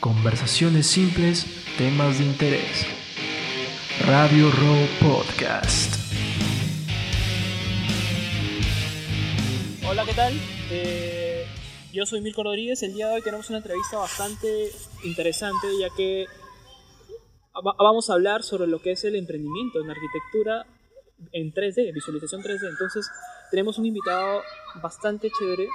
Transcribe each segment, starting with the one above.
Conversaciones simples, temas de interés. Radio Row Podcast. Hola, ¿qué tal? Eh, yo soy Milko Rodríguez. El día de hoy tenemos una entrevista bastante interesante, ya que va- vamos a hablar sobre lo que es el emprendimiento en arquitectura en 3D, visualización 3D. Entonces, tenemos un invitado bastante chévere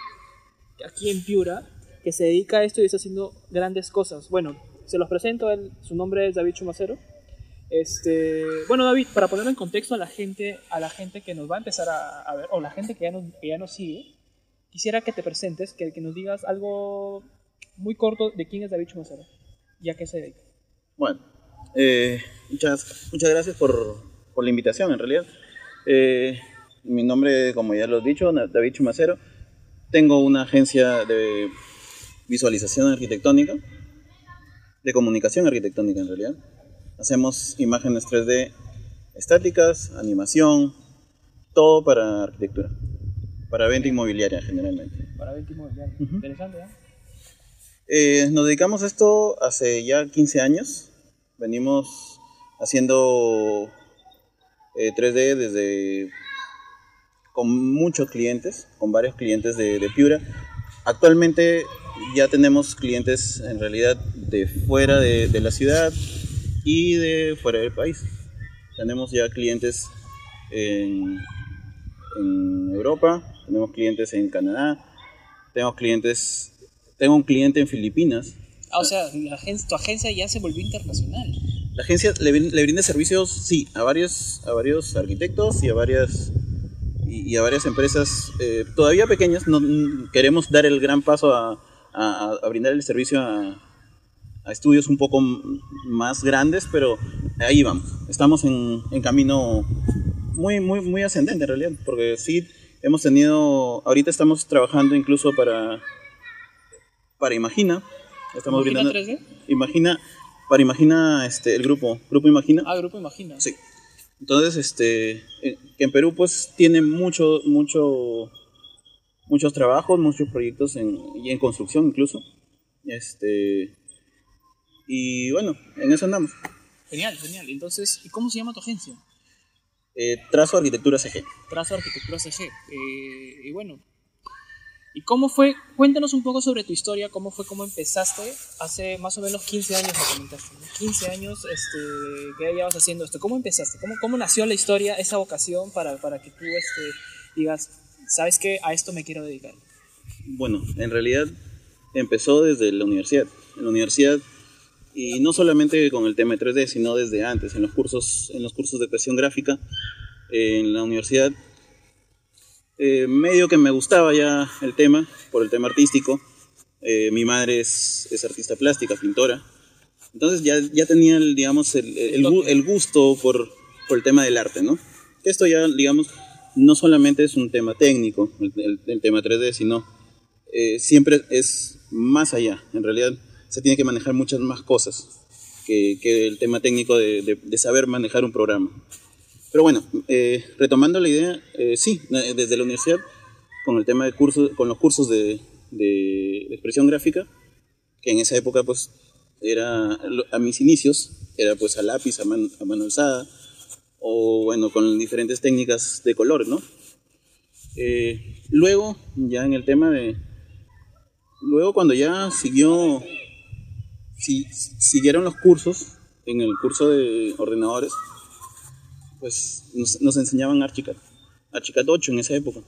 aquí en Piura que se dedica a esto y está haciendo grandes cosas. Bueno, se los presento, él, su nombre es David Chumacero. Este, bueno, David, para ponerlo en contexto a la gente, a la gente que nos va a empezar a, a ver, o la gente que ya, nos, que ya nos sigue, quisiera que te presentes, que, que nos digas algo muy corto de quién es David Chumacero y a qué se dedica. Bueno, eh, muchas, muchas gracias por, por la invitación, en realidad. Eh, mi nombre, como ya lo he dicho, David Chumacero. Tengo una agencia de visualización arquitectónica, de comunicación arquitectónica en realidad. Hacemos imágenes 3D estáticas, animación, todo para arquitectura, para venta inmobiliaria generalmente. Para mobiliario. Ujú. Interesante, ¿eh? Eh, nos dedicamos a esto hace ya 15 años. Venimos haciendo eh, 3D desde con muchos clientes, con varios clientes de, de Piura. Actualmente ya tenemos clientes en realidad de fuera de, de la ciudad y de fuera del país. Tenemos ya clientes en, en Europa, tenemos clientes en Canadá, tenemos clientes tengo un cliente en Filipinas. Ah, o sea, la tu agencia ya se volvió internacional. La agencia le, le brinda servicios, sí, a varios, a varios arquitectos y a varias, y, a varias empresas eh, todavía pequeñas. No, queremos dar el gran paso a, a- a brindar el servicio a, a estudios un poco más grandes, pero ahí vamos. Estamos en, en camino muy, muy, muy ascendente en realidad, porque sí hemos tenido, ahorita estamos trabajando incluso para, para Imagina. Estamos ¿Imagina brindando, 3D? Imagina, para Imagina, este, el grupo, Grupo Imagina. Ah, Grupo Imagina. Sí. Entonces, este, que en Perú pues tiene mucho, mucho, muchos trabajos, muchos proyectos en, y en construcción incluso. Este, y bueno, en eso andamos. Genial, genial. Entonces, ¿y cómo se llama tu agencia? Eh, trazo Arquitectura CG. Trazo Arquitectura CG. Eh, y bueno, ¿y cómo fue? Cuéntanos un poco sobre tu historia, cómo fue, cómo empezaste hace más o menos 15 años, me comentaste, ¿no? 15 años este, que ya llevas haciendo esto. ¿Cómo empezaste? ¿Cómo, cómo nació la historia, esa vocación para, para que tú este, digas, sabes que a esto me quiero dedicar? Bueno, en realidad empezó desde la universidad. En la universidad, y no solamente con el tema de 3D, sino desde antes, en los cursos, en los cursos de creación gráfica, eh, en la universidad, eh, medio que me gustaba ya el tema, por el tema artístico. Eh, mi madre es, es artista plástica, pintora. Entonces ya, ya tenía, el, digamos, el, el gu- el gusto por, por el tema del arte, ¿no? Esto ya, digamos, no solamente es un tema técnico, el, tema 3D, sino eh, siempre es más allá. En realidad se tiene que manejar muchas más cosas que, el tema técnico de, saber manejar un programa. Pero bueno, eh, retomando la idea, eh, sí, desde la universidad, con el tema de cursos, con los cursos de, de expresión gráfica, que en esa época pues era a mis inicios, era pues a lápiz, a, man- a mano alzada, o bueno, con diferentes técnicas de color, ¿no? Eh, luego, ya en el tema de... Luego cuando ya siguió... Si, siguieron los cursos, en el curso de ordenadores, pues nos, nos enseñaban Archicad. Archicad 8 en esa época.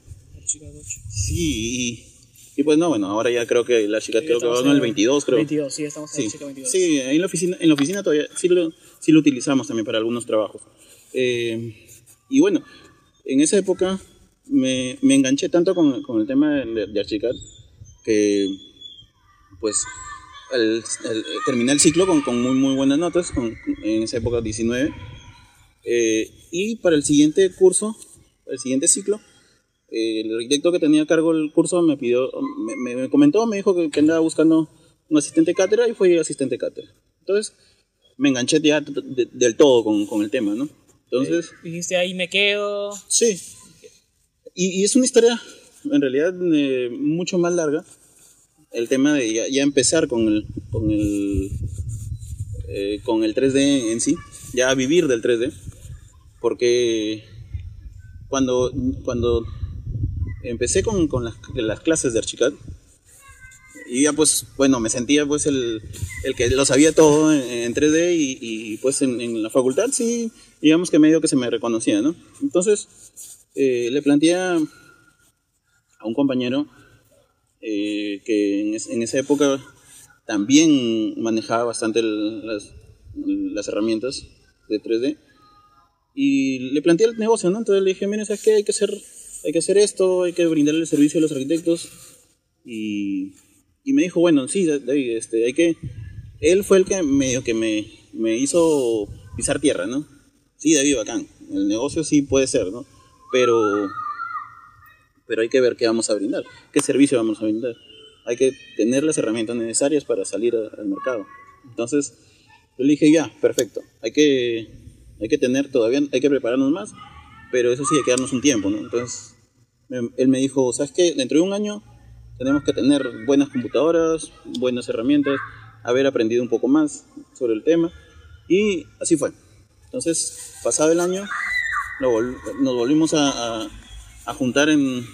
Chica de ocho. Sí, y, y pues no, bueno, ahora ya creo que el Archicad Sí, creo que va en el en 22, creo. 22, sí, estamos en Sí, el chica 22. sí, en la oficina, en la oficina todavía sí lo, sí lo utilizamos también para algunos trabajos. Eh, y bueno, en esa época me, me enganché tanto con, con el tema de, de Archicad que pues al, al- terminé el ciclo con, con muy muy buenas notas, con- en esa época 19. Eh, y para el siguiente curso, el siguiente ciclo, eh, el arquitecto que tenía a cargo el curso me pidió, me, me- me comentó, me dijo que, que andaba buscando un asistente cátedra y fui asistente cátedra. Entonces me enganché ya de- de- del todo con, con el tema, ¿no? Entonces, Dijiste, ahí me quedo. sí. Y, y es una historia, en realidad, eh, mucho más larga, el tema de ya, ya empezar con el, con el, eh, con el 3D en sí, ya vivir del 3D, porque cuando, cuando empecé con, con las, las clases de Archicad, y ya pues, bueno, me sentía pues el, el que lo sabía todo en, en 3D y, y, pues en, en, la facultad sí, digamos que medio que se me reconocía, ¿no? Entonces eh, le planteé a un compañero eh, que en, es, en, esa época también manejaba bastante el, las, las, herramientas de 3D y le planteé el negocio, ¿no? Entonces le dije, mira, ¿sabes qué? Hay que hacer, hay que hacer esto, hay que brindarle el servicio a los arquitectos y y me dijo, bueno, sí, David, este, hay que... Él fue el que medio que me, me hizo pisar tierra, ¿no? Sí, David, bacán. El negocio sí puede ser, ¿no? Pero, pero hay que ver qué vamos a brindar, qué servicio vamos a brindar. Hay que tener las herramientas necesarias para salir a, al mercado. Entonces, yo le dije, ya, perfecto. Hay que, hay que tener todavía, hay que prepararnos más, pero eso sí, hay que darnos un tiempo, ¿no? Entonces, él me dijo, ¿sabes qué? Dentro de un año tenemos que tener buenas computadoras, buenas herramientas, haber aprendido un poco más sobre el tema. Y así fue. Entonces, pasado el año, nos volvimos a, a, a juntar en,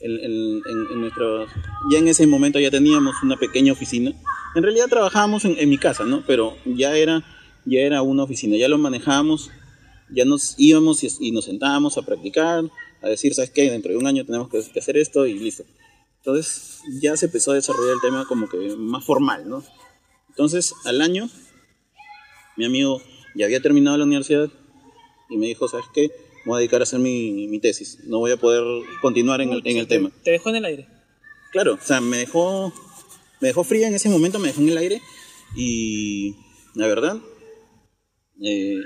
en, en, en, nuestro... Ya en ese momento ya teníamos una pequeña oficina. En realidad trabajábamos en mi casa, ¿no? Pero ya era, ya era una oficina, ya lo manejábamos, ya nos íbamos y, y nos sentábamos a practicar, a decir, ¿sabes qué? Dentro de un año tenemos que, que hacer esto y listo. Entonces ya se empezó a desarrollar el tema como que más formal, ¿no? Entonces al año, mi amigo ya había terminado la universidad y me dijo, ¿sabes qué? Me voy a dedicar a hacer mi, mi tesis, no voy a poder continuar en el, en el te, tema. ¿Te dejó en el aire? Claro, o sea, me dejó, me dejó fría en ese momento, me dejó en el aire y la verdad, eh,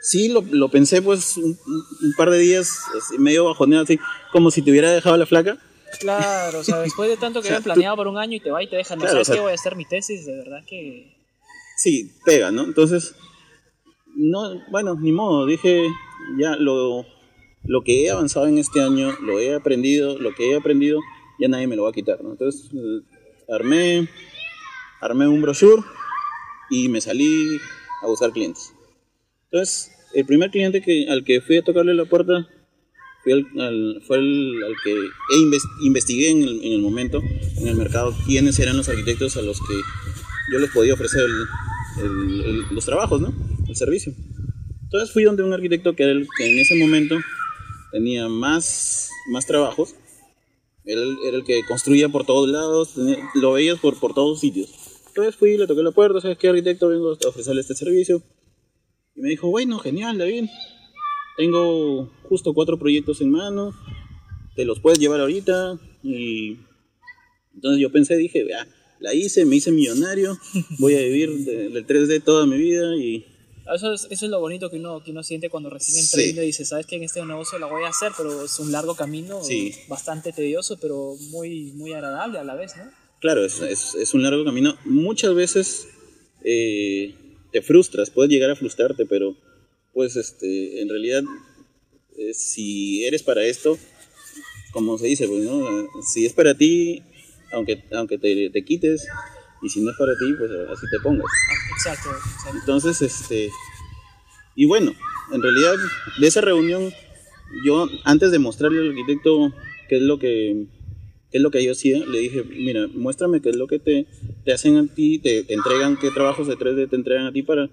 sí lo, lo, pensé pues un, un, par de días, así, medio bajoneado, así como si te hubiera dejado la flaca. Claro, o sea, después de tanto que o sea, habían planeado tú... por un año y te va y te dejan, no claro, sabes o sea, qué voy a hacer mi tesis, de verdad que... Sí, pega, ¿no? Entonces, no, bueno, ni modo, dije, ya lo, lo que he avanzado en este año, lo he aprendido, lo que he aprendido, ya nadie me lo va a quitar, ¿no? Entonces, armé, armé un brochure y me salí a buscar clientes. Entonces, el primer cliente que, al que fui a tocarle la puerta fue el, al que invest, investigué en el, en el, momento, en el mercado, quiénes eran los arquitectos a los que yo les podía ofrecer los trabajos, ¿no? El servicio. Entonces fui donde un arquitecto que, era el, que en ese momento tenía más, más trabajos. Era el, era el, que construía por todos lados, tenía, lo veías por, por todos sitios. Entonces fui, le toqué la puerta, ¿sabes qué arquitecto? Vengo a ofrecerle este servicio. Y me dijo, bueno, genial, David. Tengo justo cuatro proyectos en mano, te los puedes llevar ahorita. Y entonces yo pensé, dije, ah, la hice, me hice millonario, voy a vivir del 3D toda mi vida y... Eso es, eso es lo bonito que uno, que uno siente cuando recién emprende sí. y dice, sabes que en este negocio la voy a hacer, pero es un largo camino, sí. bastante tedioso, pero muy, muy agradable a la vez, ¿no? Claro, es, es, es un largo camino. Muchas veces eh, te frustras, puedes llegar a frustrarte, pero pues este, en realidad, eh, si eres para esto, como se dice, pues, ¿no? si es para ti, aunque, aunque te, te, quites, y si no es para ti, pues así te pongas. Exacto, exacto. Entonces, este, y bueno, en realidad, de esa reunión, yo antes de mostrarle al arquitecto qué es lo que qué es lo que yo hacía, le dije, mira, muéstrame qué es lo que te, te hacen a ti, te, te entregan, qué trabajos de 3D te entregan a ti para,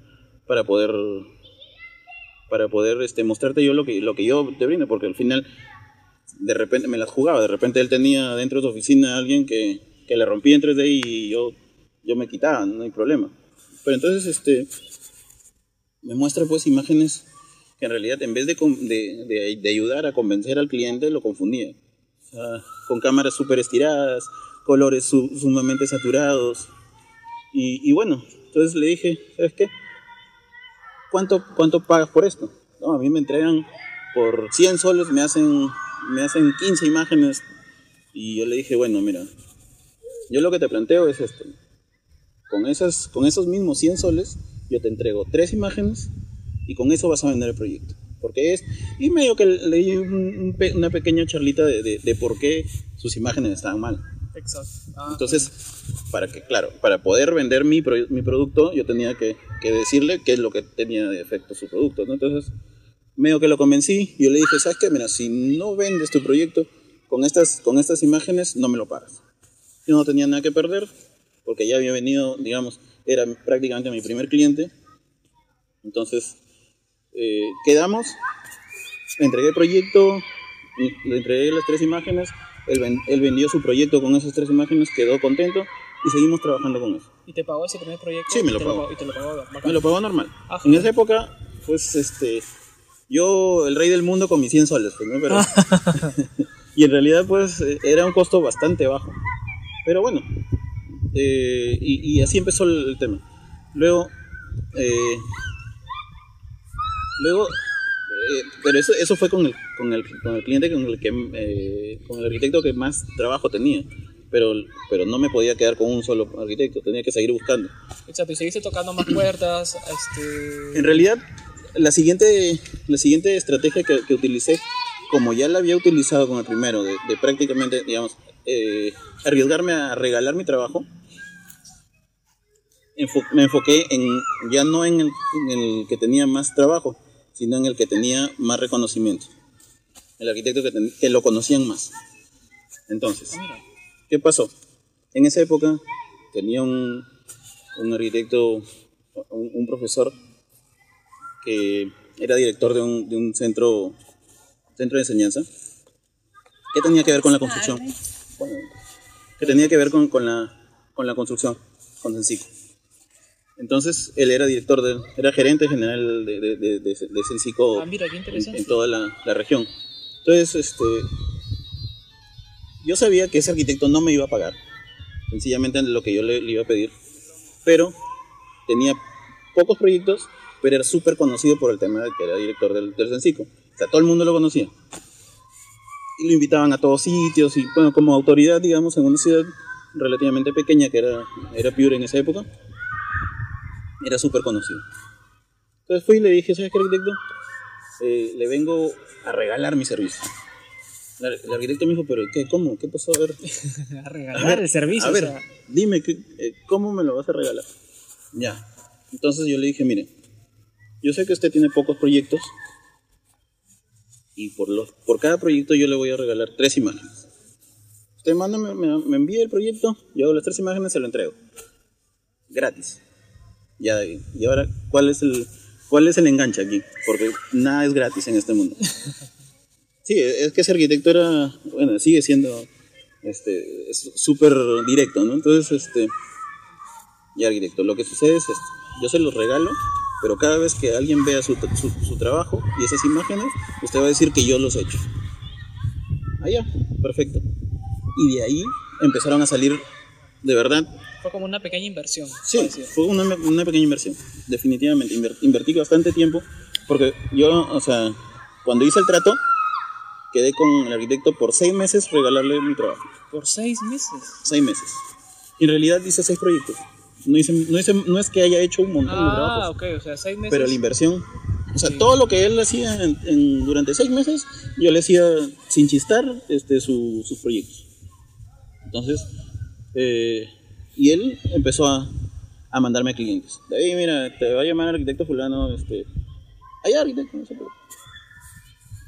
para poder para poder este, mostrarte yo lo que, lo que yo te brindo, porque al final de repente me las jugaba, de repente él tenía dentro de su oficina a alguien que, que le rompía en 3D y yo, yo me quitaba, no hay problema. Pero entonces este, me muestra pues imágenes que en realidad en vez de, de, de, ayudar a convencer al cliente, lo confundía. Con cámaras súper estiradas, colores su, sumamente saturados. Y, bueno, entonces le dije, ¿sabes qué? ¿cuánto, cuánto pagas por esto? A mí me entregan por 100 soles, me hacen, me hacen 15 imágenes. Y yo le dije, bueno, mira, yo lo que te planteo es esto. Con, esas, con esos mismos 100 soles, yo te entrego tres imágenes y con eso vas a vender el proyecto. Porque es, y medio que leí un, un, una pequeña charlita de, de, de, por qué sus imágenes estaban mal. Exacto. Ah, Entonces, para que, claro, para poder vender mi, pro- mi producto, yo tenía que, que decirle qué es lo que tenía de efecto su producto, ¿no? Entonces, medio que lo convencí, yo le dije, ¿sabes qué? Mira, si no vendes tu proyecto con estas, con estas imágenes, no me lo pagas. Yo no tenía nada que perder, porque ya había venido, digamos, era prácticamente mi primer cliente. Entonces, eh, quedamos, entregué el proyecto, le entregué las tres imágenes, él, él vendió su proyecto con esas tres imágenes, quedó contento y seguimos trabajando con eso. ¿Y te pagó ese primer proyecto? Sí, me lo pagó. Y te lo pagó. Me lo pagó normal. Ajá. En esa época, pues, este, yo, el rey del mundo con mis 100 soles, pues, ¿no? Pero, y en realidad, pues, eh, era un costo bastante bajo. Pero bueno, eh, y, y así empezó el, el tema. Luego, eh, luego, eh, pero eso, eso fue con el, con el, con el cliente con el que, eh, con el arquitecto que más trabajo tenía. Pero, pero no me podía quedar con un solo arquitecto, tenía que seguir buscando. Exacto, y seguiste tocando más puertas. Este... En realidad, la siguiente, la siguiente estrategia que, que utilicé, como ya la había utilizado con el primero, de, de prácticamente, digamos, eh, arriesgarme a regalar mi trabajo, enfo- me enfoqué en, ya no en el, en el que tenía más trabajo, sino en el que tenía más reconocimiento. El arquitecto que, ten- que lo conocían más. Entonces, Ah. ¿Qué pasó? En esa época tenía un, un arquitecto, un, un profesor que era director de un, de un centro, centro de enseñanza. ¿Qué tenía que ver con la construcción? Bueno, que tenía que ver con, con la, con la construcción, con Sensico. Entonces, él era director, de, era gerente general de, de, de, de, Sensico Ah, mira, en, en toda la, la región. Entonces, este, yo sabía que ese arquitecto no me iba a pagar, sencillamente lo que yo le, le iba a pedir, pero tenía pocos proyectos, pero era súper conocido por el tema de que era director del, del Sensico. O sea, todo el mundo lo conocía. Y lo invitaban a todos sitios, y bueno, como autoridad, digamos, en una ciudad relativamente pequeña que era, era Piura en esa época, era súper conocido. Entonces fui y le dije, ¿sabes qué, arquitecto? Eh, le vengo a regalar mi servicio. El el arquitecto me dijo, pero ¿qué? ¿Cómo? ¿Qué pasó? A ver, A regalar el servicio. a ver, o sea, dime, ¿qué- eh, ¿cómo me lo vas a regalar? Ya. Entonces yo le dije, mire, yo sé que usted tiene pocos proyectos y por, los, por cada proyecto yo le voy a regalar tres imágenes. Usted manda, me, me- me envía el proyecto, yo hago las tres imágenes, se lo entrego. Gratis. Y ahora, ¿cuál es el, cuál es el enganche aquí? Porque nada es gratis en este mundo. Sí, es que ese arquitecto era, bueno, sigue siendo este, es súper directo, ¿no? Entonces, este, ya arquitecto, lo que sucede es esto, yo se los regalo, pero cada vez que alguien vea su, su, su trabajo y esas imágenes, usted va a decir que yo los he hecho. Ah, ya, perfecto. Y de ahí empezaron a salir, de verdad, fue como una pequeña inversión. Sí, fue una, una pequeña inversión, definitivamente. Inver- invertí bastante tiempo porque yo, o sea, cuando hice el trato, quedé con el arquitecto por seis meses regalarle mi trabajo. Por seis meses. Seis meses. Y en realidad hice seis proyectos. No, hice, no, hice- no es que haya hecho un montón de Ah, trabajos, ok, o sea, seis meses. pero la inversión, o sea, Sí. todo lo que él hacía en- en- durante seis meses, yo le hacía sin chistar este, su- sus proyectos. Entonces, eh, y él empezó a, a mandarme clientes. David, mira, te va a llamar el arquitecto fulano, este, allá arquitecto, no se preocupe.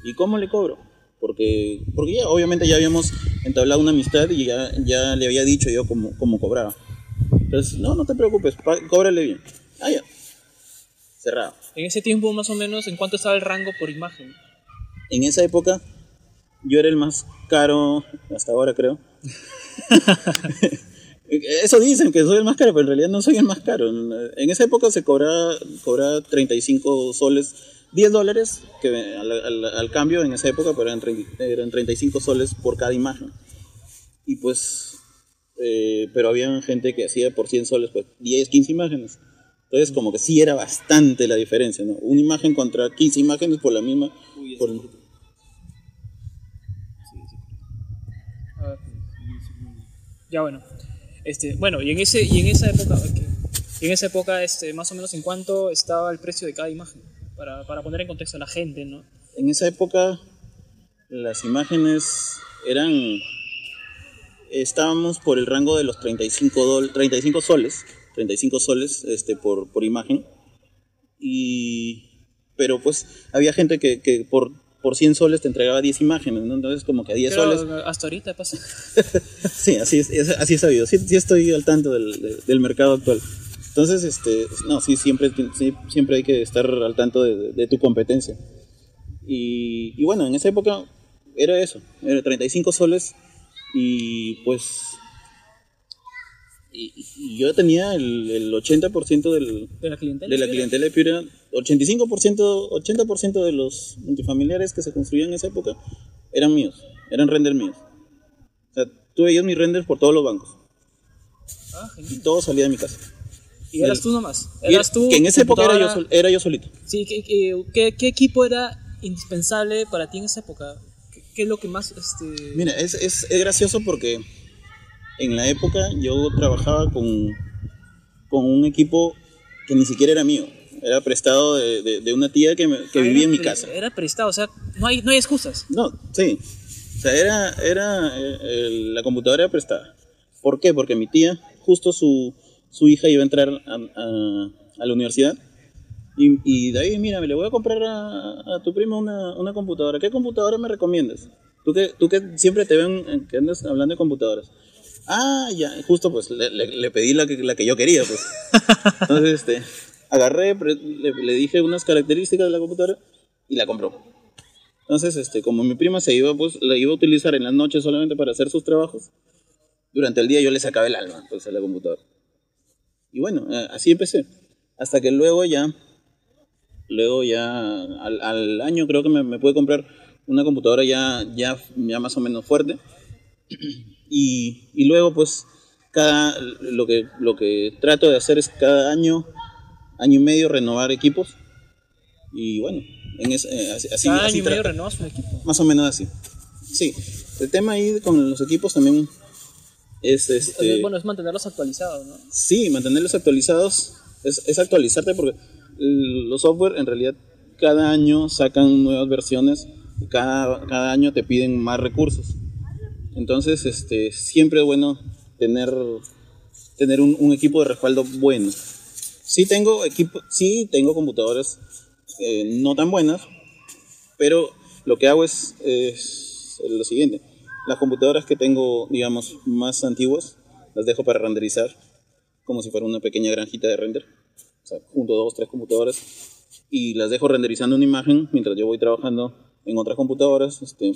¿Y cómo le cobro? Porque, porque ya, obviamente ya habíamos entablado una amistad y ya, ya le había dicho yo cómo, cómo cobraba. Entonces, no, no te preocupes, cóbrale bien. Ah, ya. Cerrado. En ese tiempo, más o menos, ¿en cuánto estaba el rango por imagen? En esa época, yo era el más caro, hasta ahora creo. Eso dicen que soy el más caro, pero en realidad no soy el más caro. En esa época se cobraba, cobraba 35 soles, 10 dólares, que al, al- al cambio en esa época pero eran, 30 eran 35 soles por cada imagen. Y pues, eh, pero había gente que hacía por 100 soles, pues 10, 15 imágenes. Entonces como que sí era bastante la diferencia, ¿no? Una imagen contra 15 imágenes por la misma... por- A ver. Ya bueno. Este, bueno, y en ese y en esa época en esa época este más o menos en cuánto estaba el precio de cada imagen para, para poner en contexto a la gente, ¿no? en esa época las imágenes eran estábamos por el rango de los 35, dol- 35 soles, 35 soles este, por, por imagen. Y, pero pues había gente que, que por, por 100 soles te entregaba 10 imágenes, ¿no? Entonces como que a 10 Pero soles... hasta ahorita pasa. Sí, así es, es- así he sabido. Sí, sí estoy al tanto del, de- del mercado actual. Entonces, este, no, sí, siempre, sí, siempre hay que estar al tanto de, de tu competencia. Y, y bueno, en esa época era eso, era 35 soles y pues... Y, y yo tenía el, el 80% del, De la clientela. de la ¿sí? clientela de Piura, 85%, 80% de los multifamiliares que se construían en esa época eran míos, eran render míos. O sea, tú veías mis renders por todos los bancos Ah, y todo salía de mi casa. Y eras tú nomás. Eras tú. que en esa época era yo, sol- era yo solito. Sí, ¿qué, qué, qué- qué equipo era indispensable para ti en esa época? ¿Qué, qué es lo que más... Este... Mira, es, es, es gracioso porque en la época yo trabajaba con, con un equipo que ni siquiera era mío. Era prestado de, de- de una tía que, me- que Ah, vivía en mi casa. Era prestado, o sea, no hay, no hay excusas. No, sí. O sea, era, era eh, el- la computadora prestada. ¿Por qué? Porque mi tía, justo su, su hija iba a entrar a, a- a la universidad. Y, y de ahí, mira, me le voy a comprar a, a tu primo una, una computadora. ¿Qué computadora me recomiendas? Tú que, tú que siempre te ven en- que andas hablando de computadoras. Ah, ya, justo pues le, le- le pedí la que, la que yo quería, pues. Entonces, este, agarré, le, le dije unas características de la computadora y la compró. Entonces, este, como mi prima se iba, pues la iba a utilizar en la noche solamente para hacer sus trabajos, durante el día yo le sacaba el alma pues, a la computadora. Y bueno, eh, así empecé. Hasta que luego ya, luego ya, al, al año creo que me, me pude comprar una computadora ya, ya, ya más o menos fuerte. Y, y luego pues cada, lo que, lo que trato de hacer es cada año, año y medio renovar equipos. Y bueno, en ese- eh, así, Cada así año y medio renovas un equipo. Más o menos así. Sí, el tema ahí con los equipos también es este. bueno, es mantenerlos actualizados, ¿no? Sí, mantenerlos actualizados es, es actualizarte porque los software en realidad cada año sacan nuevas versiones, cada, cada año te piden más recursos. Entonces, este, siempre es bueno tener, tener un, un equipo de respaldo bueno. Sí tengo equipo, sí tengo computadoras eh, no tan buenas, pero lo que hago es, es lo siguiente. Las computadoras que tengo, digamos, más antiguas, las dejo para renderizar, como si fuera una pequeña granjita de render. O sea, junto dos, tres computadoras, y las dejo renderizando una imagen mientras yo voy trabajando en otras computadoras, este,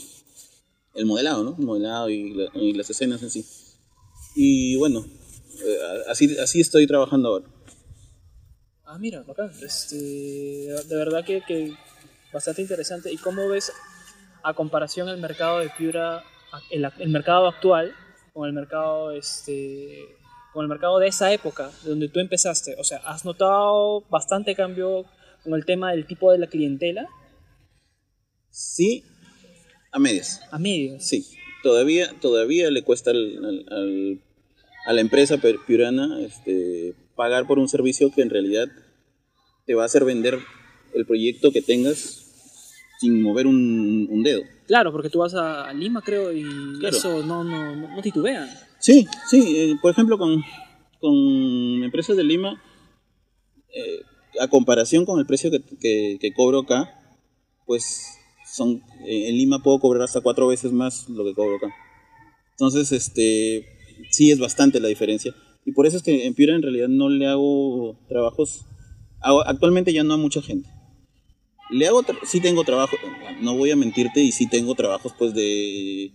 el modelado, ¿no? El modelado y, la- y las escenas en sí. Y bueno, eh, así, así estoy trabajando ahora. Ah, mira, bacán. Este, de verdad que, que bastante interesante. ¿Y cómo ves a comparación el mercado de Piura, el, el mercado actual, con el mercado, este, con el mercado de esa época, de donde tú empezaste? O sea, ¿has notado bastante cambio con el tema del tipo de la clientela? Sí, a medias. A medios. Sí, todavía, todavía le cuesta al- al- al- a la empresa piurana este, pagar por un servicio que en realidad te va a hacer vender el proyecto que tengas sin mover un, un dedo. Claro, porque tú vas a, Lima, creo, y Claro. eso no, no, no, titubean. Sí, sí, eh, por ejemplo con, con empresas de Lima, eh, a comparación con el precio que, que- que cobro acá, pues son eh, en Lima puedo cobrar hasta cuatro veces más lo que cobro acá. Entonces, este, sí es bastante la diferencia. Y por eso es que en Piura en realidad no le hago trabajos, actualmente ya no a mucha gente. Le hago, sí tengo trabajo, no voy a mentirte, y sí tengo trabajos pues de,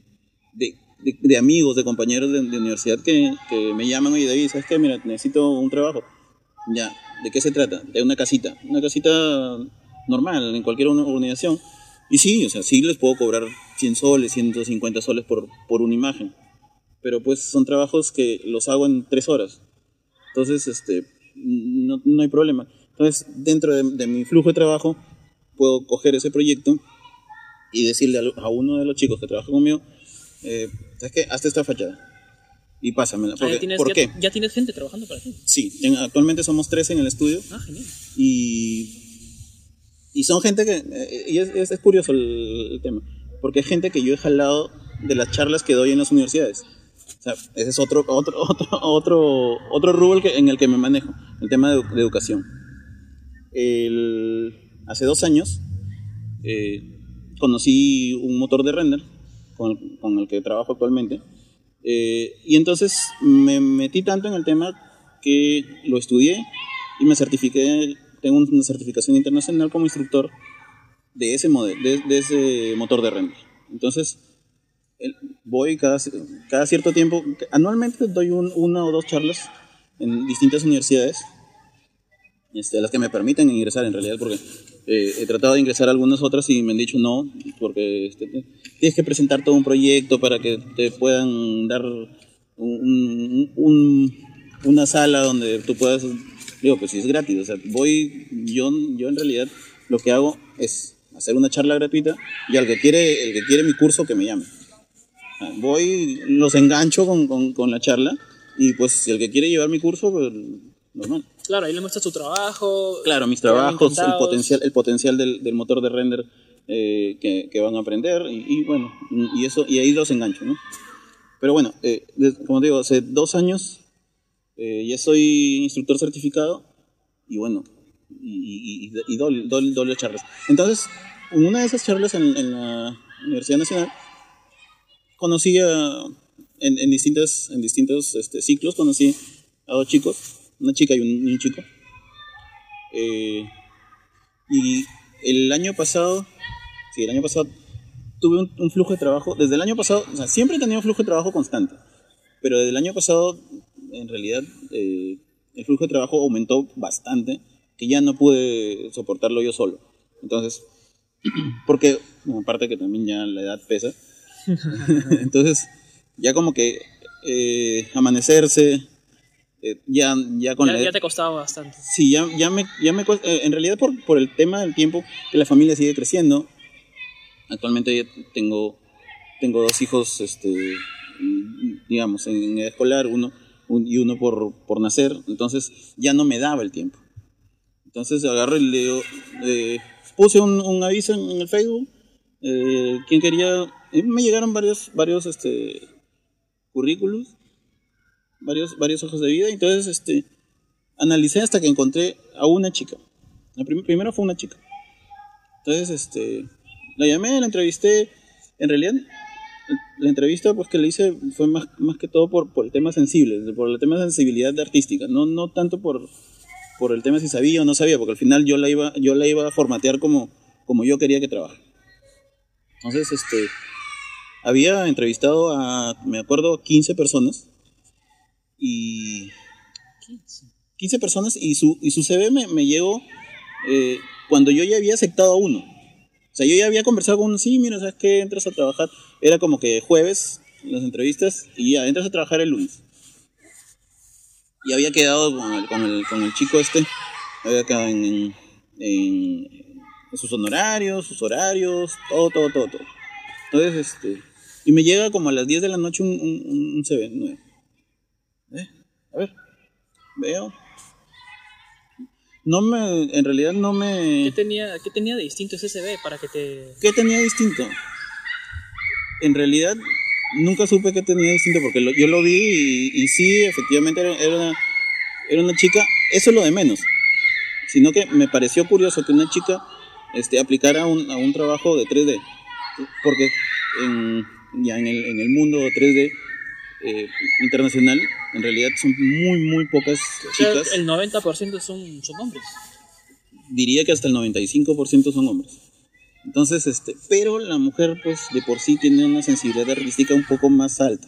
de, de- de amigos, de compañeros de, de universidad que, que me llaman, oye David, ¿sabes qué? Mira, necesito un trabajo. Ya, ¿de qué se trata? De una casita, una casita normal, en cualquier organización. Y sí, o sea, sí les puedo cobrar 100 soles, 150 soles por, por una imagen. Pero pues son trabajos que los hago en tres horas. Entonces, este, no, no hay problema. Entonces, dentro de, de mi flujo de trabajo, puedo coger ese proyecto y decirle a, a uno de los chicos que trabaja conmigo, eh, ¿sabes qué? Hazte esta fachada. Y pásamela. Ah, Porque, ya, tienes, ¿Por ya- qué? ya tienes gente trabajando para ti. Sí, en- actualmente somos tres en el estudio Ah, genial. y, y son gente que, eh, y es, es- es curioso el, el tema, porque es gente que yo he jalado de las charlas que doy en las universidades. O sea, ese es otro, otro, otro, otro, otro rubro en el que me manejo, el tema de, de educación. El- hace dos años eh, conocí un motor de render con, con el que trabajo actualmente. eh, y entonces me metí tanto en el tema que lo estudié y me certifiqué, tengo una certificación internacional como instructor de ese, modelo, de, de ese motor de render. Entonces, el- voy cada, cada cierto tiempo, anualmente doy un- una o dos charlas en distintas universidades, este, las que me permiten ingresar en realidad, porque eh, he tratado de ingresar a algunas otras y me han dicho no, porque este, te- tienes que presentar todo un proyecto para que te puedan dar un- un- un- una sala donde tú puedas, digo, pues si es gratis, o sea, voy, yo, yo en realidad lo que hago es hacer una charla gratuita y al que quiere, el que quiere mi curso que me llame. Voy, los engancho con, con, con la charla y pues si el que quiere llevar mi curso, pues normal. Claro, ahí le muestras tu trabajo. Claro, mis trabajos, el potencial, el potencial del, del motor de render eh, que, que van a aprender y, y bueno, y eso y ahí los engancho, ¿no? Pero bueno, eh, como te digo, hace dos años eh, ya soy instructor certificado y bueno, y, y, y- y doble, doble, doble charlas. Entonces, en una de esas charlas en, en la Universidad Nacional, conocí a, en, en distintas, en distintos este, ciclos, conocí a dos chicos, una chica y un, un chico. Eh, y el año pasado, sí, el año pasado tuve un, flujo de trabajo, desde el año pasado, o sea, siempre he tenido un flujo de trabajo constante, pero desde el año pasado, en realidad, eh, el flujo de trabajo aumentó bastante, que ya no pude soportarlo yo solo. Entonces, porque, aparte que también ya la edad pesa, entonces, ya como que eh, amanecerse, eh, ya, ya con Ya, la ya te costaba bastante. Sí, ya, ya me, ya me eh, en realidad por, por el tema del tiempo que la familia sigue creciendo. Actualmente ya tengo, tengo dos hijos, este, digamos, en edad escolar, uno un- y uno por, por nacer, entonces ya no me daba el tiempo. Entonces agarro y le eh, puse un, un aviso en, en el Facebook, eh, quien quería, eh, me llegaron varios, varios este, currículos, varios, varios ojos de vida, entonces este, analicé hasta que encontré a una chica. La prim- primero fue una chica. Entonces, este, la llamé, la entrevisté. En realidad, la entrevista pues que le hice fue más, más que todo por, por el tema sensible, por el tema de sensibilidad artística, no, no tanto por, por el tema si sabía o no sabía, porque al final yo la iba, yo la iba a formatear como, como yo quería que trabaje. Entonces, este, había entrevistado a, me acuerdo, 15 personas y 15 personas y su, y su CV me, me llegó eh, cuando yo ya había aceptado a uno. O sea, yo ya había conversado con uno, sí, mira, ¿sabes qué? Entras a trabajar. Era como que jueves las entrevistas y ya, entras a trabajar el lunes. Y había quedado con el, con el, con el chico este, había quedado en- en sus honorarios, sus horarios, todo, todo, todo, todo. Entonces, este, y me llega como a las 10 de la noche un, un, un- CV. ¿Eh? A ver, veo. No me, en realidad no me... ¿Qué tenía, ¿Qué tenía de distinto ese CV para que te... ¿Qué tenía distinto? En realidad nunca supe qué tenía distinto porque lo- yo lo vi y, y sí, efectivamente era, era una, era una chica, eso es lo de menos, sino que me pareció curioso que una chica este, aplicara un- a un trabajo de 3D, porque en, ya en el, en el mundo 3D eh, internacional, en realidad son muy, muy pocas chicas, el 90% son, son hombres. diría que hasta el 95% son hombres. Entonces, este, pero la mujer, pues, de por sí tiene una sensibilidad artística un poco más alta.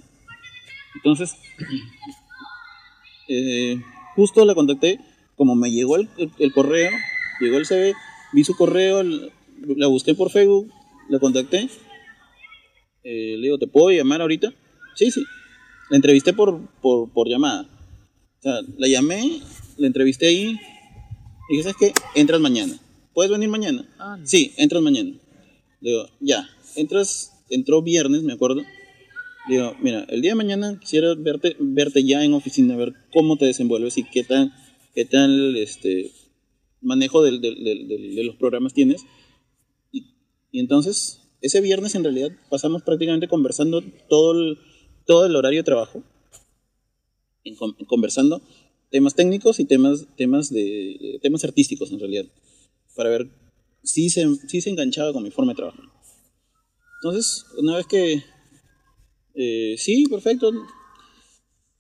Entonces, eh, justo la contacté, como me llegó el, el- el correo, llegó el CV, vi su correo, la busqué por Facebook, la contacté. Eh, le digo, ¿te puedo llamar ahorita? Sí, sí. La entrevisté por, por, por llamada. O sea, la llamé, la entrevisté ahí, y dije, ¿sabes qué? Entras mañana. ¿Puedes venir mañana? Ah, no. Sí, entras mañana. Le digo, ya. Entras, entró viernes, me acuerdo. Le digo, mira, el día de mañana quisiera verte, verte ya en oficina, ver cómo te desenvuelves y qué tal, qué tal este, manejo del- del- del- del- de los programas tienes. Y, y entonces, ese viernes en realidad pasamos prácticamente conversando todo el, todo el horario de trabajo en, con- conversando temas técnicos y temas, temas, de, temas artísticos en realidad, para ver si se, si se enganchaba con mi forma de trabajar. Entonces, una vez que... eh, sí, perfecto.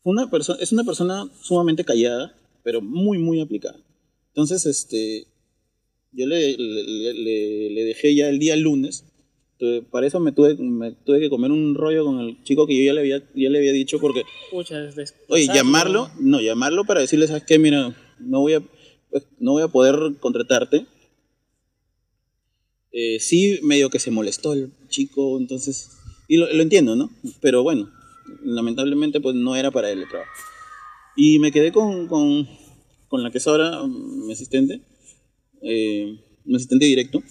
Una es una persona sumamente callada, pero muy, muy aplicada. Entonces, este, yo le- le dejé ya el día lunes. Para eso me tuve, me tuve que comer un rollo con el chico que yo ya le había, ya le había dicho porque Pucha, Oye, llamarlo, no, llamarlo para decirle, ¿sabes qué? Mira, no voy a, pues, no voy a poder contratarte. Eh, sí, medio que se molestó el chico, entonces, y lo, lo entiendo, ¿no? Pero bueno, lamentablemente pues no era para él el trabajo. Y me quedé con, con, con la que es ahora mm, mi asistente, eh, mi asistente directo.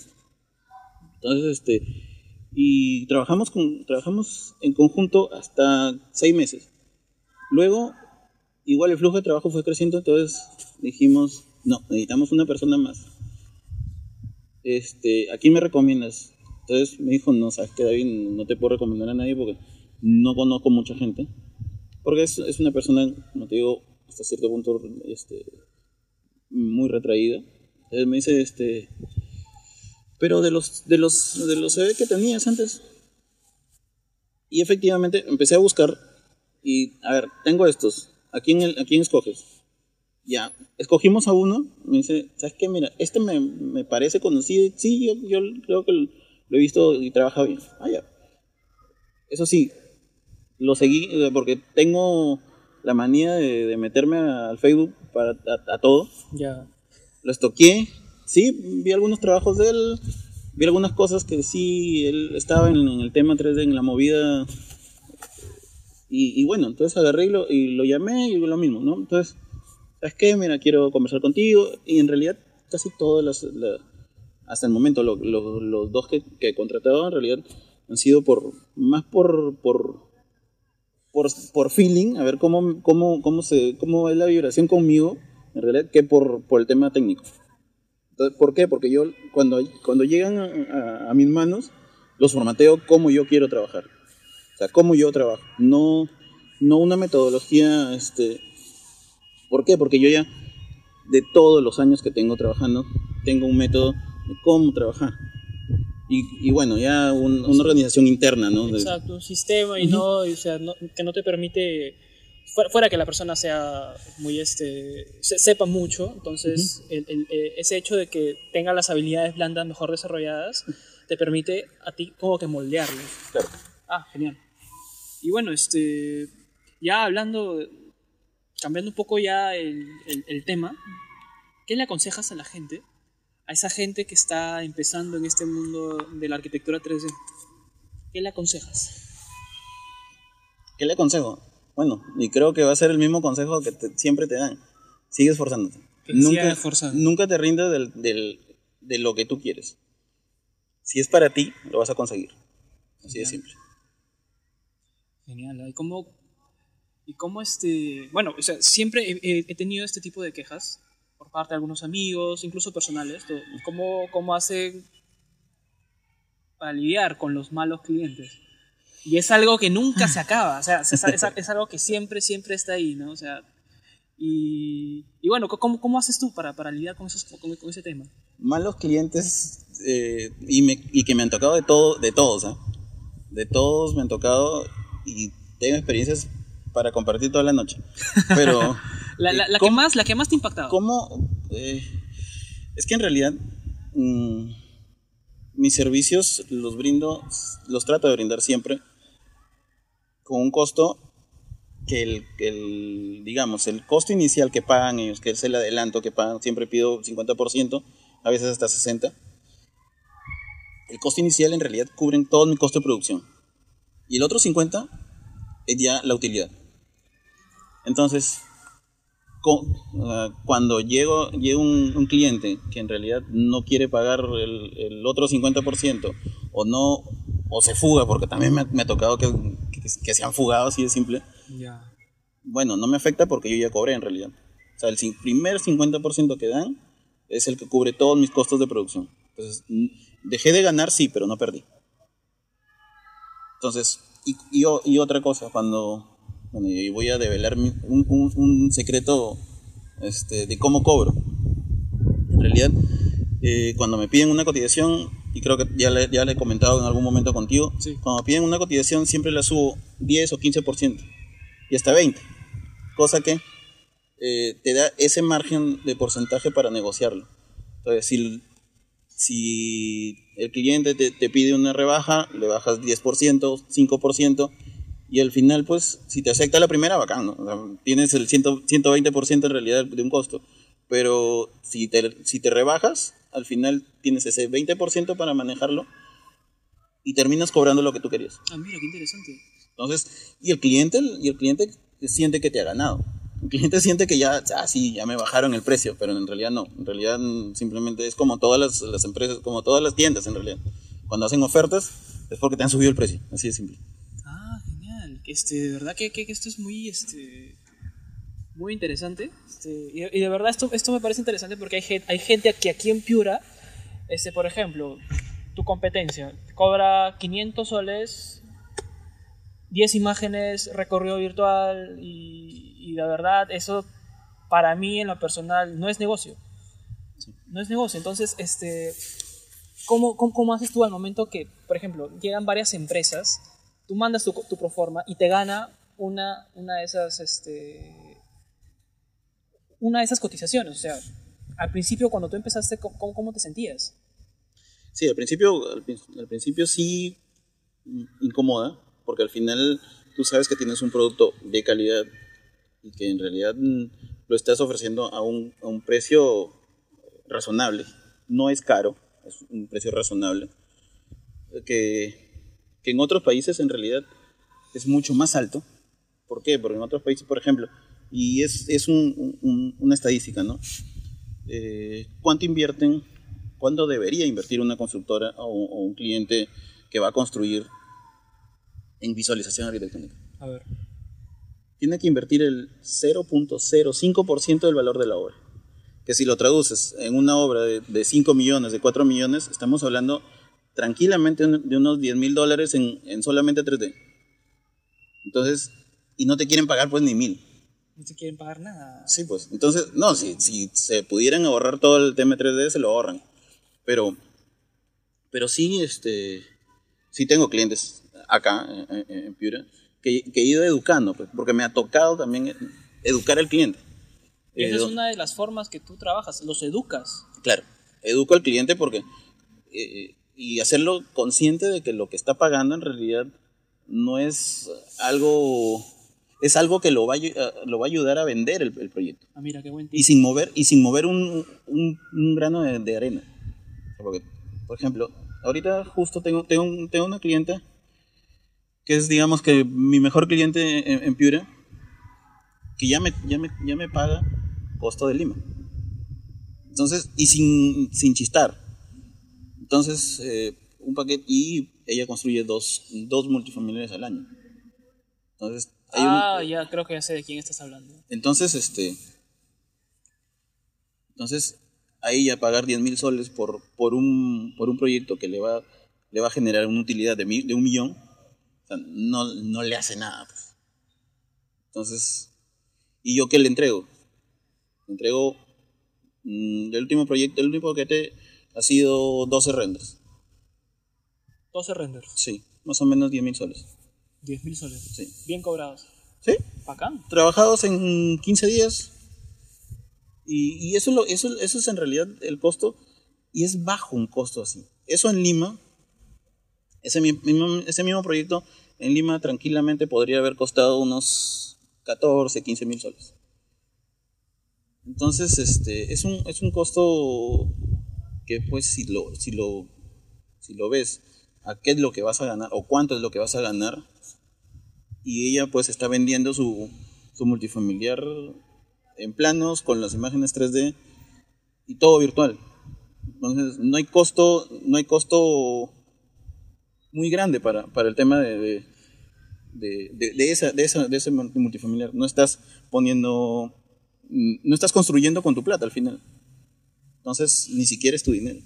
Entonces, este, y trabajamos, con, trabajamos en conjunto hasta seis meses. Luego, igual el flujo de trabajo fue creciendo, entonces dijimos, no, necesitamos una persona más. Este, ¿a quién me recomiendas? Entonces me dijo, no, sabes que David, no te puedo recomendar a nadie porque no conozco mucha gente. Porque es, es una persona, como te digo, hasta cierto punto este, muy retraída. Entonces me dice, este, pero de los, de los, de los CV que tenías antes. Y efectivamente empecé a buscar y, a ver, tengo estos. ¿A quién, el- a quién escoges? Ya, escogimos a uno. Me dice, ¿sabes qué? Mira, este me, me parece conocido. Sí, yo, yo creo que lo he visto y trabaja bien. Ah, ya. Eso sí, lo seguí porque tengo la manía de, de meterme al Facebook para, a, a todo. Ya. Lo estoqué. Sí, vi algunos trabajos de él. Vi algunas cosas que sí, él estaba en, en el tema 3D, en la movida y, y bueno, entonces agarré y lo, y lo llamé y lo mismo, ¿no? Entonces, ¿sabes qué? Mira, quiero conversar contigo. Y en realidad, casi todas las. la- hasta el momento, lo- lo- los dos que, que he contratado en realidad han sido por. más por. por por, por feeling, a ver cómo, cómo, cómo, se, cómo es la vibración conmigo, en realidad, que por, por el tema técnico. Entonces, ¿Por qué? Porque yo, cuando, cuando llegan a, a- a mis manos, los formateo como yo quiero trabajar. O sea, cómo yo trabajo. No, no una metodología, este... ¿Por qué? Porque yo ya, de todos los años que tengo trabajando, tengo un método de cómo trabajar. Y, y bueno, ya un- una organización interna, ¿no? Exacto, un sistema y no, o sea, no- que no te permite, fuera, fuera que la persona sea muy, este, se- sepa mucho, entonces el- el- eh, ese hecho de que tenga las habilidades blandas mejor desarrolladas, te permite a ti como que moldearlo. Claro. Ah, genial. Y bueno, este, ya hablando, cambiando un poco ya el, el- el tema, ¿qué le aconsejas a la gente? A esa gente que está empezando en este mundo de la arquitectura 3D. ¿Qué le aconsejas? ¿Qué le aconsejo? Bueno, y creo que va a ser el mismo consejo que te- siempre te dan. Sigue esforzándote. Nunca, te rindas del, del- de lo que tú quieres. Si es para ti, lo vas a conseguir. Así de simple. Genial. ¿Y cómo, y cómo este... Bueno, o sea, siempre he, tenido este tipo de quejas por parte de algunos amigos, incluso personales. ¿Cómo, cómo hacen para lidiar con los malos clientes? Y es algo que nunca se acaba. O sea, es, es- es algo que siempre, siempre está ahí, ¿no? O sea... Y, y bueno, ¿cómo, ¿cómo haces tú para, para lidiar con, esos, con, con ese tema? Malos clientes eh, y, me- y que me han tocado de, todo, de todos. ¿ah? De todos me han tocado y tengo experiencias para compartir toda la noche. Pero... La, la, eh, la que, ¿cómo- más, la que más te ha impactado. ¿Cómo? eh, es que en realidad mm, mis servicios los brindo, los trato de brindar siempre con un costo que el, el, digamos, el costo inicial que pagan ellos, que es el adelanto que pagan, siempre pido 50%, a veces hasta 60%. El costo inicial en realidad cubren todo mi costo de producción. Y el otro 50% es ya la utilidad. Entonces, ah, cuando llego, llega un, cliente que en realidad no quiere pagar el, el otro 50% o no o se fuga, porque también me, me ha tocado que, que- que se han fugado así de simple, Ya. bueno, no me afecta porque yo ya cobré en realidad. O sea, el primer 50% que dan es el que cubre todos mis costos de producción. Entonces, dejé de ganar, sí, pero no perdí. Entonces, y, y, o- y otra cosa, cuando bueno, y voy a develar mi- un, un- un secreto este, de cómo cobro. En realidad, eh, cuando me piden una cotización, y creo que ya le, ya le he comentado en algún momento contigo, Sí. cuando piden una cotización siempre la subo 10 o 15% y hasta 20%, cosa que eh, te da ese margen de porcentaje para negociarlo. Entonces, si, si el cliente te, te pide una rebaja, le bajas 10%, 5%, y al final, pues, si te acepta la primera, bacán, ¿no? O sea, tienes el 100 120% en realidad de un costo. Pero si te, si te rebajas, al final tienes ese 20% para manejarlo y terminas cobrando lo que tú querías. Ah, mira, qué interesante. Entonces, y el cliente, y el cliente siente que te ha ganado. El cliente siente que ya, ah, sí, ya me bajaron el precio, pero en realidad no. En realidad mm, simplemente es como todas las, las empresas, como todas las tiendas en realidad. Cuando hacen ofertas es porque te han subido el precio, así de simple. Ah, genial. Este, de verdad que, que- que esto es muy, este, muy interesante. Este, y, y de verdad esto, esto me parece interesante porque hay, hay gente que aquí en Piura, este, por ejemplo, tu competencia cobra 500 soles, 10 imágenes, recorrido virtual y, y la verdad eso para mí en lo personal no es negocio. No es negocio. Entonces, este, ¿cómo, cómo, cómo haces tú al momento que, por ejemplo, llegan varias empresas, tú mandas tu, tu proforma y te gana una, una de esas, este, una de esas cotizaciones? O sea, al principio cuando tú empezaste, ¿cómo, te sentías? Sí, al principio, al, prin- al principio sí mm, incomoda, porque al final tú sabes que tienes un producto de calidad y que en realidad mm, lo estás ofreciendo a un, a un precio razonable. No es caro, es un precio razonable. Que, que en otros países en realidad es mucho más alto. ¿Por qué? Porque en otros países, por ejemplo, y es, es un- un- una estadística, ¿no? Eh, ¿Cuánto invierten ¿Cuándo debería invertir una constructora o, o un cliente que va a construir en visualización arquitectónica? A ver. Tiene que invertir el 0.05% del valor de la obra. Que si lo traduces en una obra de, de 5 millones, de 4 millones, estamos hablando tranquilamente de unos 10 mil dólares en, en solamente 3D. Entonces, y no te quieren pagar pues ni mil. No te quieren pagar nada. Sí, pues. Entonces, no, si, si se pudieran ahorrar todo el tema 3D, se lo ahorran. Pero, pero sí, este, sí tengo clientes acá en, Piura que, que he ido educando, pues, porque me ha tocado también educar al cliente. Esa Eh, es una de las formas que tú trabajas, los educas. Claro, educo al cliente porque eh, y hacerlo consciente de que lo que está pagando en realidad no es algo es algo que lo va a, a- lo va a ayudar a vender el, el proyecto Ah, mira, qué buen tip. y sin mover y sin mover un, un- un grano de, de arena porque por ejemplo ahorita justo tengo tengo, tengo una clienta que es digamos que mi mejor cliente en, en Piura que ya me, ya me ya me paga costo de Lima entonces, y sin, sin chistar. Entonces, eh, un paquete, y ella construye dos, dos multifamiliares al año. Entonces, hay un- Ah, ya creo que ya sé de quién estás hablando. entonces, este, entonces, ahí ya pagar 10 mil soles por, por, un, por un proyecto que le va, le va a generar una utilidad de, mi- de un millón, o sea, no, no le hace nada. pues. Entonces, ¿y yo qué le entrego? Le entrego mm, el último proyecto, el último paquete ha sido 12 renders. 12 renders, Sí, más o menos 10 mil soles. 10 mil soles. Sí. Bien cobrados. ¿Sí? Bacán. trabajados en 15 días. Y, y eso, lo, eso, eso es en realidad el costo, y es bajo un costo así. Eso en Lima, ese mi- mismo, ese mismo proyecto en Lima tranquilamente podría haber costado unos 14, 15 mil soles. Entonces, este, es un, es un costo que pues si lo, si lo, si lo ves, a qué es lo que vas a ganar, o cuánto es lo que vas a ganar, y ella pues está vendiendo su, su multifamiliar en planos con las imágenes 3D y todo virtual. Entonces no hay costo, no hay costo muy grande para, para el tema de, de, de- esa, de, esa, de ese multifamiliar. No estás poniendo, no estás construyendo con tu plata al final. Entonces ni siquiera es tu dinero,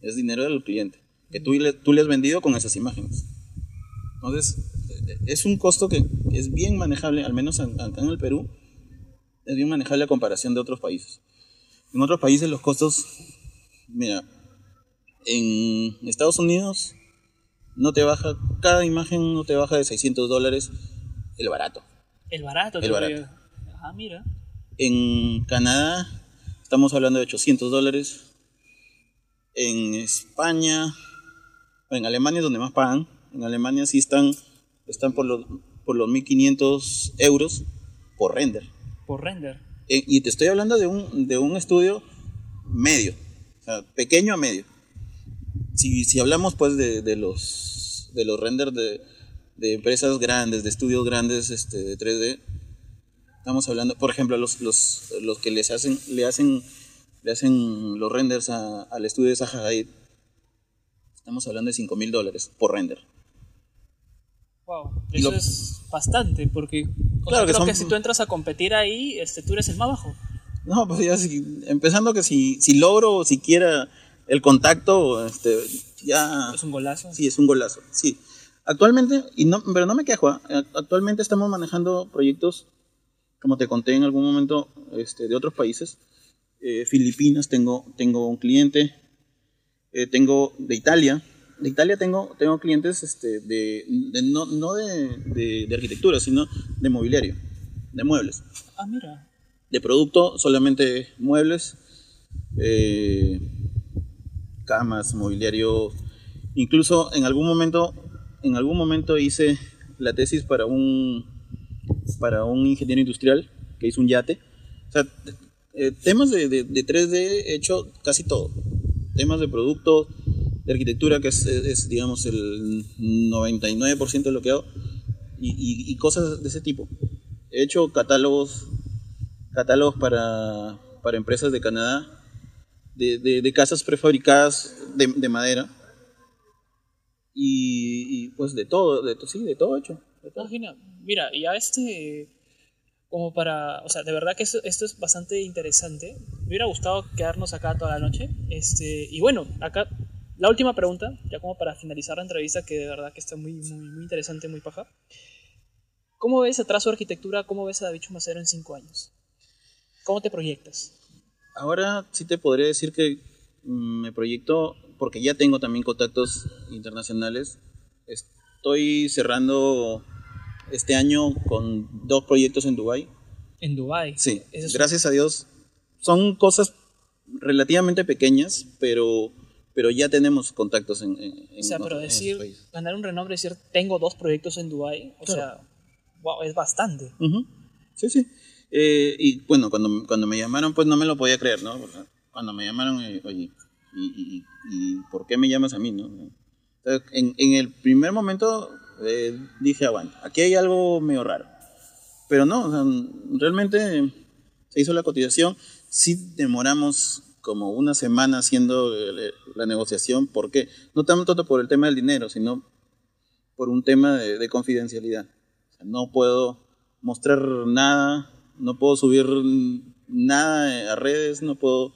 es dinero del cliente, que tú le, tú le has vendido con esas imágenes. Entonces, es un costo que es bien manejable, al menos en- acá en el Perú, es bien manejable a comparación de otros países. En otros países los costos, mira, en Estados Unidos no te baja, cada imagen no te baja de 600 dólares el barato. El barato. El barato. digo. Ah, mira. En Canadá estamos hablando de 800 dólares. En España, en Alemania es donde más pagan. En Alemania sí están, están por, los, por los 1500 euros por render. Por render. Eh, y te estoy hablando de un, de un estudio medio, o sea, pequeño a medio. Si, si hablamos pues de, de los, de los renders de, de empresas grandes, de estudios grandes este, de 3D, estamos hablando, por ejemplo, los, los, los que les hacen, le hacen, le hacen los renders a- al estudio de Hadid, estamos hablando de 5 mil dólares por render. Wow. Eso lo- es bastante, porque Claro que creo son- que si tú entras a competir ahí, este, tú eres el más bajo. No, pues ya si, empezando que si, si logro siquiera el contacto, este, ya... Es un golazo. Sí, es un golazo, sí. Actualmente, y no, pero no me quejo, ¿ah? actualmente estamos manejando proyectos, como te conté en algún momento, este, de otros países. Eh, Filipinas tengo, tengo un cliente, eh, tengo de Italia. De Italia tengo, tengo clientes este, de, de- no, no de, de- de arquitectura, sino de mobiliario, de muebles Ah, mira. de producto, solamente muebles, eh, camas, mobiliario. Incluso en algún momento, en algún momento hice la tesis para un para un ingeniero industrial que hizo un yate. O sea, eh, temas de, de- de 3D he hecho casi todo. Temas de producto, de arquitectura, que es, es, digamos el 99% de y, y- cosas de ese tipo. He hecho catálogos catálogos para, para empresas de Canadá, de, de- casas prefabricadas de, de madera. Y, pues de todo, de, sí, de todo hecho. todo. Imagina, mira, y a este, como para, o sea, de verdad que esto, esto es bastante interesante. Me hubiera gustado quedarnos acá toda la noche. Este, y bueno, acá la última pregunta, ya como para finalizar la entrevista, que de verdad que está muy, muy, muy interesante, muy paja. ¿Cómo ves atrás su arquitectura? ¿Cómo ves a David Chumacero en cinco años? ¿Cómo te proyectas? Ahora sí te podría decir que mm, me proyecto, porque ya tengo también contactos internacionales. Estoy cerrando este año con dos proyectos en Dubái. En Dubai. Sí, es- gracias a Dios. Son cosas relativamente pequeñas, pero, pero ya tenemos contactos en, en, O sea, pero decir, ganar un renombre, decir, tengo dos proyectos en Dubai, o Claro. sea, wow, es bastante. Ujú. Sí, sí. Eh, y bueno, cuando, cuando me llamaron, pues no me lo podía creer, ¿no? Cuando me llamaron, eh, oye, ¿y, y, y por qué me llamas a mí, no? Entonces, en, en el primer momento eh, dije, aguanta, aquí hay algo medio raro. Pero no, o sea, realmente se hizo la cotización. Sí demoramos como una semana haciendo el- la negociación. ¿Por qué? No tanto por el tema del dinero, sino por un tema de, de confidencialidad. No puedo mostrar nada, no puedo subir nada a redes, no puedo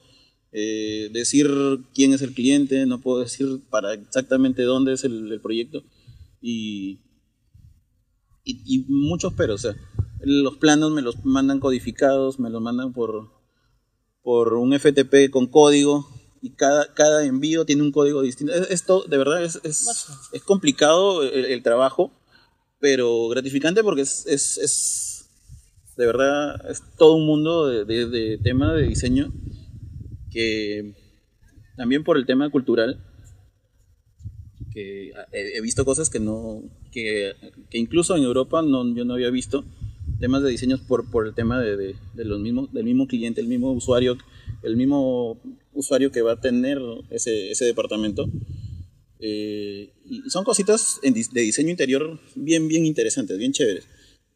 eh, decir quién es el cliente, no puedo decir para exactamente dónde es el, proyecto. Y, y muchos pero, o sea, los planos me los mandan codificados, me los mandan por, por un FTP con código y cada, cada envío tiene un código distinto. Es- Esto de verdad es, es, es complicado el, el trabajo, pero gratificante porque es, es, es- de verdad es todo un mundo de, de- de tema de diseño que también por el tema cultural que he visto cosas que no que, que incluso en Europa no, yo no había visto temas de diseños por, por el tema de, de- de los mismos del mismo cliente el mismo usuario el mismo usuario que va a tener ese, ese departamento. Eh, y son cositas en de diseño interior bien bien interesantes bien chéveres.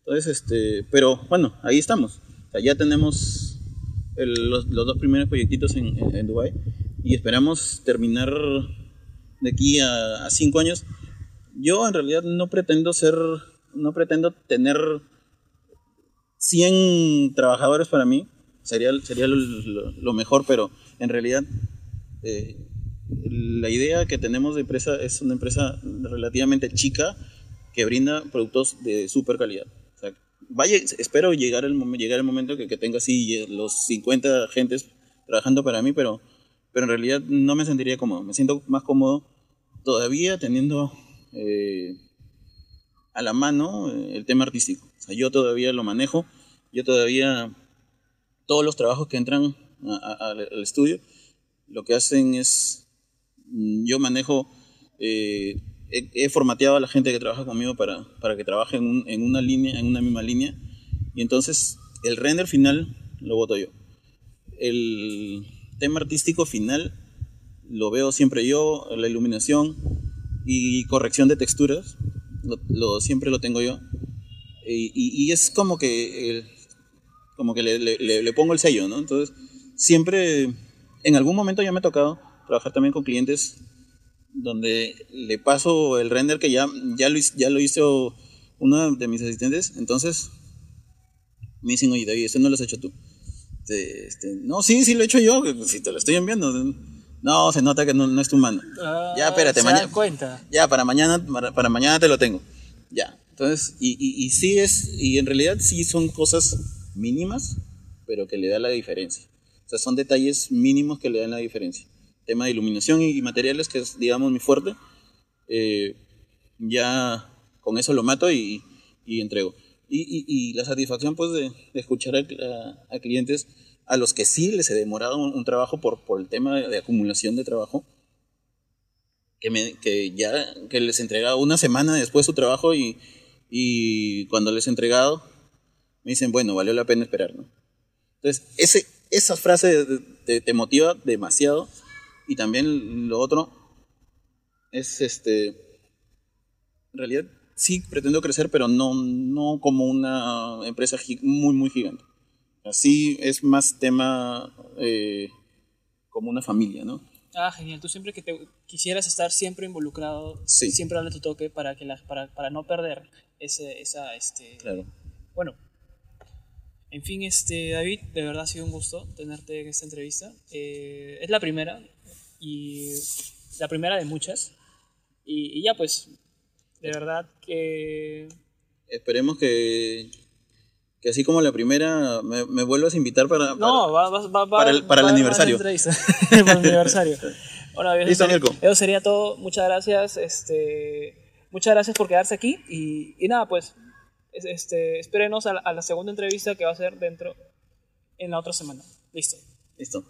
Entonces este pero bueno ahí estamos. O sea, ya tenemos el- los, los dos primeros proyectitos en, en, en Dubai y esperamos terminar de aquí a, a cinco años. Yo en realidad no pretendo ser, no pretendo tener 100 trabajadores para mí, sería, sería lo, lo- lo mejor, pero en realidad eh, la idea que tenemos de empresa es una empresa relativamente chica que brinda productos de super calidad. O sea, vaya, espero llegar el, llegar el momento que, que tenga así los 50 agentes trabajando para mí, pero, pero en realidad no me sentiría cómodo. Me siento más cómodo todavía teniendo eh, a la mano eh, el tema artístico. Yo todavía lo manejo, yo todavía todos los trabajos que entran al estudio, lo que hacen es, mm, yo manejo, eh, he, formateado a la gente que trabaja conmigo para, para que trabaje en, en una línea, en una misma línea, y entonces el render final lo voto yo. El tema artístico final lo veo siempre yo, la iluminación y corrección de texturas, lo, lo- siempre lo tengo yo. Y, y- y es como que, como que le, le- le- pongo el sello, ¿no? Entonces, siempre, en algún momento ya me ha tocado trabajar también con clientes donde le paso el render que ya, ya, lo, ya lo hizo uno de mis asistentes, entonces me dicen, oye David, eso no lo has hecho tú. Este, este, no, sí, sí lo he hecho yo, si te lo estoy enviando. No, se nota que no, no es tu mano. Ah, Ya, espérate, mañana- cuenta. Ya, para mañana, para, para mañana te lo tengo. Ya. Entonces, y, y, y sí es, y en realidad sí son cosas mínimas, pero que le da la diferencia. O sea, son detalles mínimos que le dan la diferencia. Tema de iluminación y, y materiales, que es, digamos, mi fuerte. eh, ya con eso lo mato y, entrego. Y la satisfacción, pues, de, de escuchar a, a- a clientes a los que sí les he demorado un, trabajo por, por el tema de, acumulación de trabajo, que, me, que ya que les he entregado una semana después su trabajo y, y cuando les he entregado me dicen, bueno, valió la pena esperar, ¿no? Entonces, ese, esa frase te, te motiva demasiado y también lo otro es, este, en realidad sí pretendo crecer, pero no, no como una empresa muy, muy gigante. Así es más tema eh, como una familia, ¿no? Ah, genial. Tú siempre que te quisieras estar siempre involucrado, Sí. siempre darle tu toque para que la, para, para no perder ese, esa, este, Claro. Bueno, en fin, este David, de verdad ha sido un gusto tenerte en esta entrevista. Eh, es la primera y la primera de muchas. Y, y ya pues, de verdad que Esperemos que, que así como la primera, me, me vuelvas a invitar para... no va, va, para el- para el aniversario. para el aniversario. Bueno, bien, Listo, Mirko. Eso sería todo. Muchas gracias. Este, muchas gracias por quedarse aquí y, y nada pues, es- este, espérenos a la, a la segunda entrevista que va a ser dentro en la otra semana. Listo. Listo.